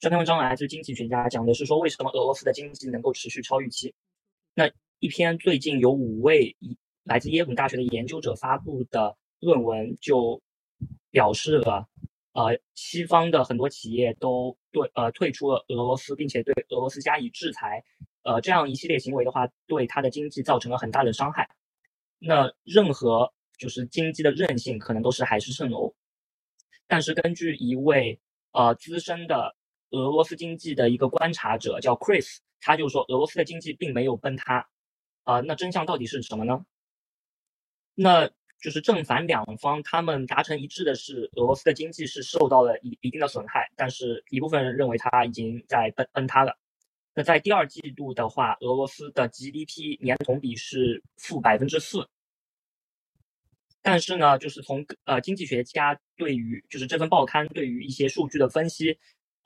这篇文章来自经济学家，讲的是说为什么俄罗斯的经济能够持续超预期。那一篇最近有五位来自耶鲁大学的研究者发布的论文就表示了，呃，西方的很多企业都对呃退出了俄罗斯，并且对俄罗斯加以制裁，呃，这样一系列行为的话，对它的经济造成了很大的伤害。那任何就是经济的韧性可能都是海市蜃楼，但是根据一位呃资深的俄罗斯经济的一个观察者叫 Chris，他就说俄罗斯的经济并没有崩塌，啊，那真相到底是什么呢？那就是正反两方他们达成一致的是，俄罗斯的经济是受到了一一定的损害，但是一部分人认为它已经在崩崩塌了。那在第二季度的话，俄罗斯的 GDP 年同比是负百分之四。但是呢，就是从呃经济学家对于就是这份报刊对于一些数据的分析，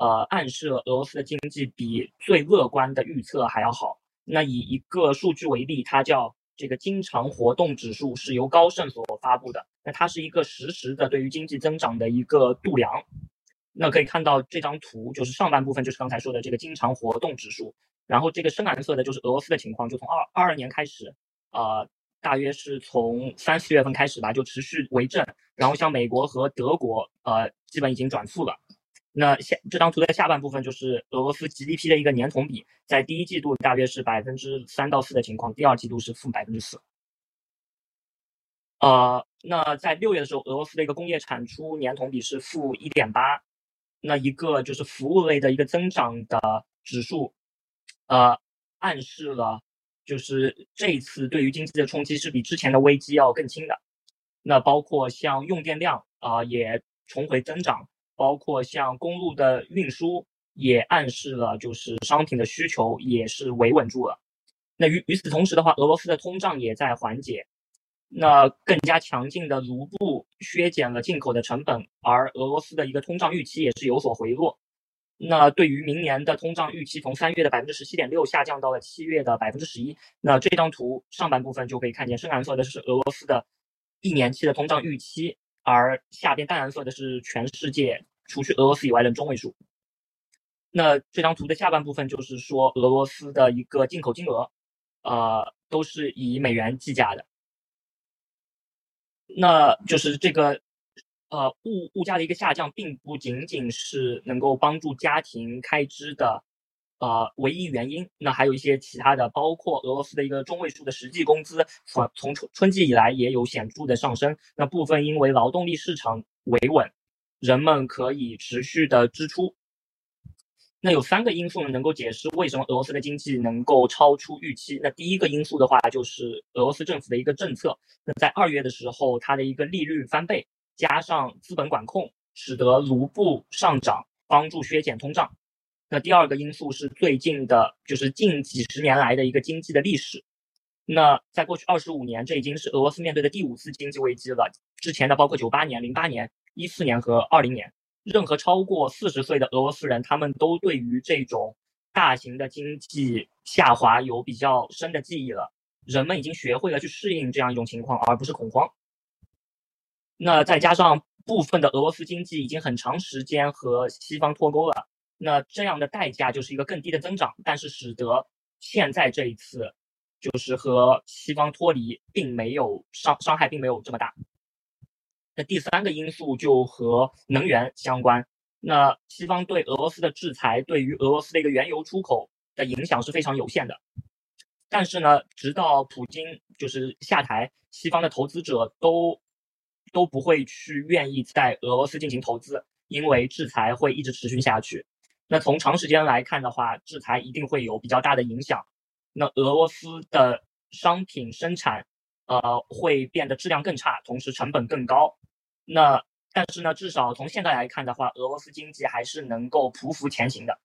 呃，暗示俄罗斯的经济比最乐观的预测还要好。那以一个数据为例，它叫这个经常活动指数，是由高盛所发布的。那它是一个实时的对于经济增长的一个度量。那可以看到这张图，就是上半部分就是刚才说的这个经常活动指数，然后这个深蓝色的就是俄罗斯的情况，就从二二二年开始，呃，大约是从三四月份开始吧，就持续为正，然后像美国和德国，呃，基本已经转负了。那下这张图的下半部分就是俄罗斯 GDP 的一个年同比，在第一季度大约是百分之三到四的情况，第二季度是负百分之四。呃，那在六月的时候，俄罗斯的一个工业产出年同比是负一点八。那一个就是服务类的一个增长的指数，呃，暗示了就是这一次对于经济的冲击是比之前的危机要更轻的。那包括像用电量啊也重回增长，包括像公路的运输也暗示了就是商品的需求也是维稳住了。那与与此同时的话，俄罗斯的通胀也在缓解。那更加强劲的卢布削减了进口的成本，而俄罗斯的一个通胀预期也是有所回落。那对于明年的通胀预期，从三月的百分之十七点六下降到了七月的百分之十一。那这张图上半部分就可以看见，深蓝色的是俄罗斯的一年期的通胀预期，而下边淡蓝色的是全世界除去俄罗斯以外的中位数。那这张图的下半部分就是说，俄罗斯的一个进口金额，呃，都是以美元计价的。那就是这个，呃，物物价的一个下降，并不仅仅是能够帮助家庭开支的，呃，唯一原因。那还有一些其他的，包括俄罗斯的一个中位数的实际工资，从从春春季以来也有显著的上升。那部分因为劳动力市场维稳，人们可以持续的支出。那有三个因素呢，能够解释为什么俄罗斯的经济能够超出预期。那第一个因素的话，就是俄罗斯政府的一个政策。那在二月的时候，它的一个利率翻倍，加上资本管控，使得卢布上涨，帮助削减通胀。那第二个因素是最近的，就是近几十年来的一个经济的历史。那在过去二十五年，这已经是俄罗斯面对的第五次经济危机了。之前的包括九八年、零八年、一四年和二零年。任何超过四十岁的俄罗斯人，他们都对于这种大型的经济下滑有比较深的记忆了。人们已经学会了去适应这样一种情况，而不是恐慌。那再加上部分的俄罗斯经济已经很长时间和西方脱钩了，那这样的代价就是一个更低的增长，但是使得现在这一次就是和西方脱离，并没有伤伤害并没有这么大。那第三个因素就和能源相关。那西方对俄罗斯的制裁，对于俄罗斯的一个原油出口的影响是非常有限的。但是呢，直到普京就是下台，西方的投资者都都不会去愿意在俄罗斯进行投资，因为制裁会一直持续下去。那从长时间来看的话，制裁一定会有比较大的影响。那俄罗斯的商品生产。呃，会变得质量更差，同时成本更高。那但是呢，至少从现在来看的话，俄罗斯经济还是能够匍匐前行的。